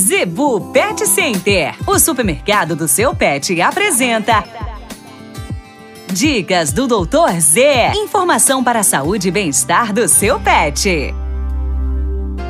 Zebu Pet Center, o supermercado do seu pet, apresenta. Dicas do Doutor Z. Informação para a saúde e bem-estar do seu pet.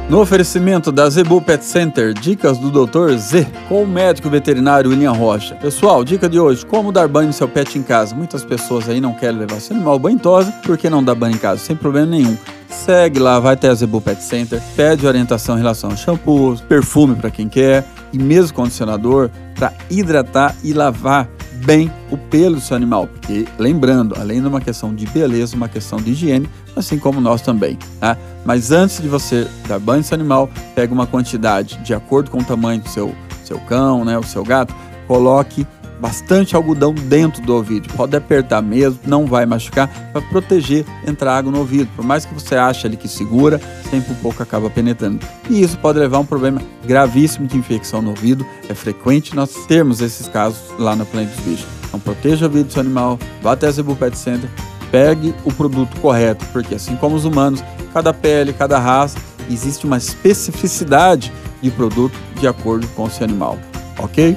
No oferecimento da Zebu Pet Center, dicas do Dr. Z, com o médico veterinário William Rocha. Pessoal, dica de hoje: como dar banho no seu pet em casa. Muitas pessoas aí não querem levar seu animal banho em tosa porque não dá banho em casa, sem problema nenhum. Segue lá, vai até a Zebu Pet Center, pede orientação em relação a shampoo, perfume para quem quer e mesmo condicionador para hidratar e lavar bem o pelo do seu animal, porque lembrando, além de uma questão de beleza, uma questão de higiene, assim como nós também, tá? Mas antes de você dar banho no seu animal, pega uma quantidade de acordo com o tamanho do seu, seu cão, né, o seu gato, coloque bastante algodão dentro do ouvido. Pode apertar mesmo, não vai machucar, para proteger entrar água no ouvido. Por mais que você ache ali que segura, sempre um pouco acaba penetrando. E isso pode levar a um problema gravíssimo de infecção no ouvido. É frequente nós termos esses casos lá na Planeta dos Bichos. Então proteja o ouvido do seu animal, vá até a Zebu Pet Center, pegue o produto correto, porque assim como os humanos, cada pele, cada raça, existe uma especificidade de produto de acordo com o seu animal, ok?